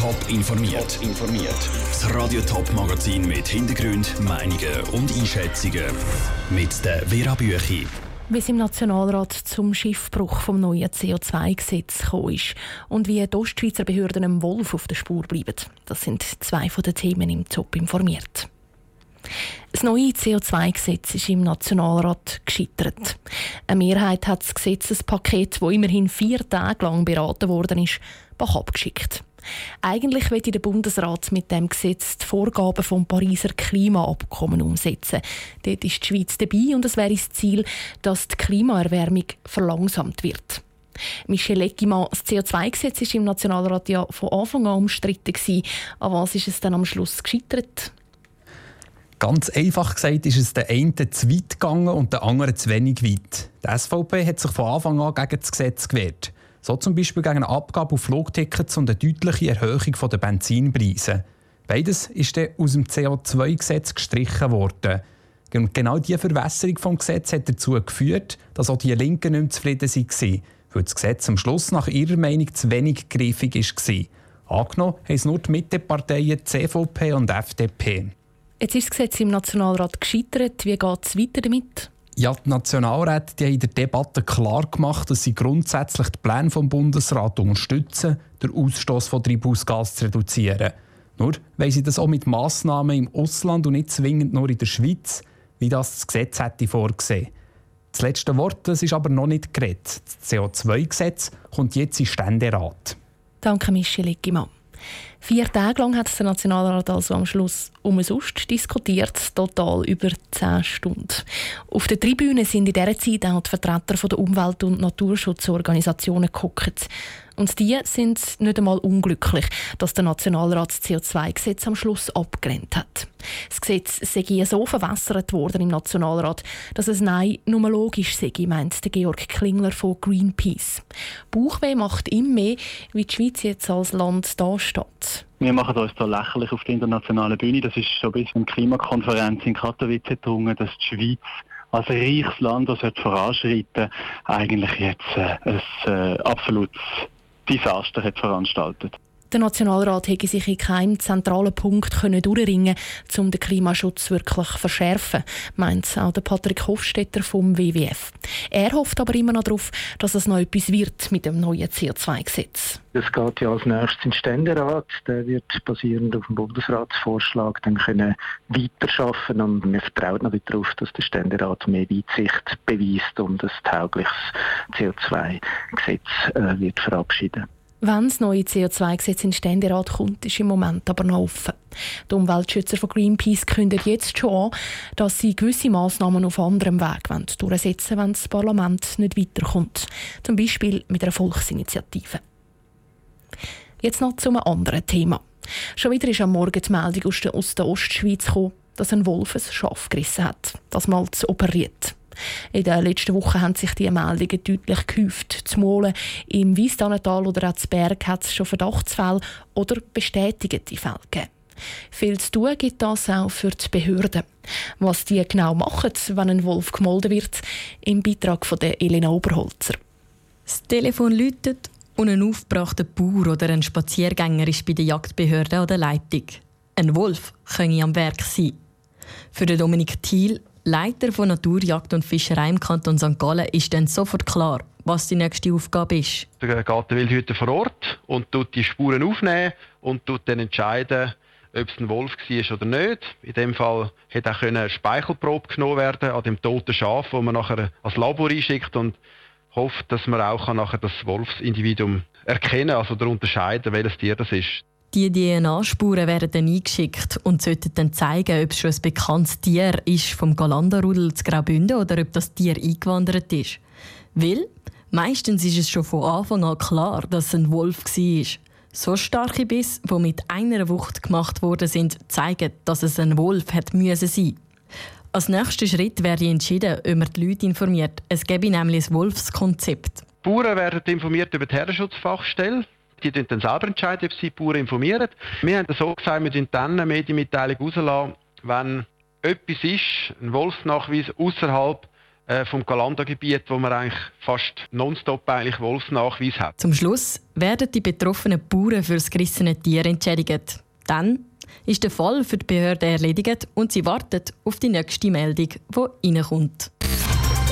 Top informiert. informiert. Das Radio Top Magazin mit Hintergrund, Meinungen und Einschätzungen mit der Vera Büchi. Wie es im Nationalrat zum Schiffbruch vom neuen CO2-Gesetz gekommen ist und wie die Ostschweizer Behörden einem Wolf auf der Spur bleiben. Das sind zwei von den Themen im Top informiert. Das neue CO2-Gesetz ist im Nationalrat gescheitert. Eine Mehrheit hat das Gesetzespaket, das immerhin vier Tage lang beraten worden ist, abgeschickt. Eigentlich will der Bundesrat mit dem Gesetz die Vorgaben vom Pariser Klimaabkommen umsetzen. Dort ist die Schweiz dabei und es wäre das Ziel, dass die Klimaerwärmung verlangsamt wird. Michel Eckimann, das CO2-Gesetz war im Nationalrat ja von Anfang an umstritten. An was ist es dann am Schluss gescheitert? Ganz einfach gesagt ist es der eine zu weit gegangen und der andere zu wenig weit. Die SVP hat sich von Anfang an gegen das Gesetz gewehrt. So zum Beispiel gegen eine Abgabe auf Flugtickets und eine deutliche Erhöhung der Benzinpreise. Beides ist dann aus dem CO2-Gesetz gestrichen worden. Und genau diese Verwässerung des Gesetzes hat dazu geführt, dass auch die Linken nicht mehr zufrieden waren, weil das Gesetz am Schluss nach ihrer Meinung zu wenig griffig war. Angenommen haben es nur die Mitteparteien CVP und FDP. Jetzt ist das Gesetz im Nationalrat gescheitert. Wie geht es weiter damit? Ja, die Nationalräte die haben in der Debatte klar gemacht, dass sie grundsätzlich die Pläne des Bundesrats unterstützen, den Ausstoß von Treibhausgas zu reduzieren. Nur weil sie das auch mit Massnahmen im Ausland und nicht zwingend nur in der Schweiz, wie das das Gesetz hätte vorgesehen. Das letzte Wort das ist aber noch nicht geredet. Das CO2-Gesetz kommt jetzt in Ständerat. Danke, Michel Ickimann. Vier Tage lang hat der Nationalrat also am Schluss um sonst diskutiert, total über zehn Stunden. Auf der Tribüne sind in dieser Zeit auch die Vertreter der Umwelt- und Naturschutzorganisationen geguckt. Und die sind nicht einmal unglücklich, dass der Nationalrat das CO2-Gesetz am Schluss abgelehnt hat. Das Gesetz sei so verwässert worden im Nationalrat, dass es Nein nur logisch sei, meint der Georg Klingler von Greenpeace. Bauchweh macht ihm mehr, wie die Schweiz jetzt als Land dasteht. Wir machen uns da lächerlich auf der internationalen Bühne. Das ist schon bis in Klimakonferenz in Katowice gedrungen, dass die Schweiz als reiches Land, das voranschreiten eigentlich jetzt äh, ein äh, absolutes Desaster hat veranstaltet. Der Nationalrat hätte sich in keinem zentralen Punkt können durchringen um den Klimaschutz wirklich zu verschärfen, meint auch der Patrick Hofstetter vom WWF. Er hofft aber immer noch darauf, dass es noch etwas wird mit dem neuen CO2-Gesetz. Es geht ja als nächstes in den Ständerat. Der wird basierend auf dem Bundesratsvorschlag dann können weiterschaffen und wir vertrauen natürlich darauf, dass der Ständerat mehr Weitsicht beweist und ein taugliches CO2-Gesetz äh, wird verabschieden. Wenn das neue CO2-Gesetz in den Ständerat kommt, ist im Moment aber noch offen. Die Umweltschützer von Greenpeace kündigen jetzt schon an, dass sie gewisse Massnahmen auf anderem Weg durchsetzen wollen, wenn das Parlament nicht weiterkommt. Zum Beispiel mit einer Volksinitiative. Jetzt noch zu einem anderen Thema. Schon wieder ist am Morgen die Meldung aus der Ostschweiz gekommen, dass ein Wolf ein Schaf gerissen hat. Das mal zu operiert. In den letzten Wochen haben sich die Meldungen deutlich gehäuft. Zum Molen im Wiesdannental oder auch Berg hat es schon Verdachtsfälle oder bestätigte Fälle gegeben. Viel zu tun gibt das auch für die Behörden. Was die genau machen, wenn ein Wolf gemolden wird, im Beitrag von der Elena Oberholzer. Das Telefon läutet und ein aufgebrachter Bauer oder ein Spaziergänger ist bei der Jagdbehörde an der Leitung. Ein Wolf könne am Werk sein. Für Dominik Thiel Leiter von Naturjagd und Fischerei im Kanton St. Gallen ist dann sofort klar, was die nächste Aufgabe ist. Da geht der Wildhüter vor Ort und tut die Spuren aufnehmen und tut dann entscheiden, ob es ein Wolf war oder nicht. In dem Fall hätte auch eine Speichelprobe genommen werden an dem toten Schaf, wo man nachher als Labor einschickt und hofft, dass man auch nachher das Wolfsindividuum erkennen, also unterscheiden, welches Tier das ist. Die DNA-Spuren werden dann eingeschickt und sollten dann zeigen, ob es schon ein bekanntes Tier ist vom Galanderudel zu Graubünden oder ob das Tier eingewandert ist. Weil meistens ist es schon von Anfang an klar, dass es ein Wolf war. So starke Biss, die mit einer Wucht gemacht worden sind, zeigen, dass es ein Wolf hat müssen sein. Als nächster Schritt werde entschieden, ob man die Leute informiert. Es gäbe nämlich ein Wolfskonzept. Die Bauern werden informiert über die Herrenschutzfachstelle. Die dann selber entscheiden, ob sie die Bauern informieren. Wir haben so gesagt, wir dann eine Medienmitteilung rauslassen, wenn etwas ist, ein Wolfsnachweis außerhalb äh, vom Galanda-Gebiet, wo man eigentlich fast nonstop eigentlich Wolfsnachweis hat. Zum Schluss werden die betroffenen Bauern für das gerissene Tier entschädigt. Dann ist der Fall für die Behörde erledigt und sie wartet auf die nächste Meldung, die reinkommt.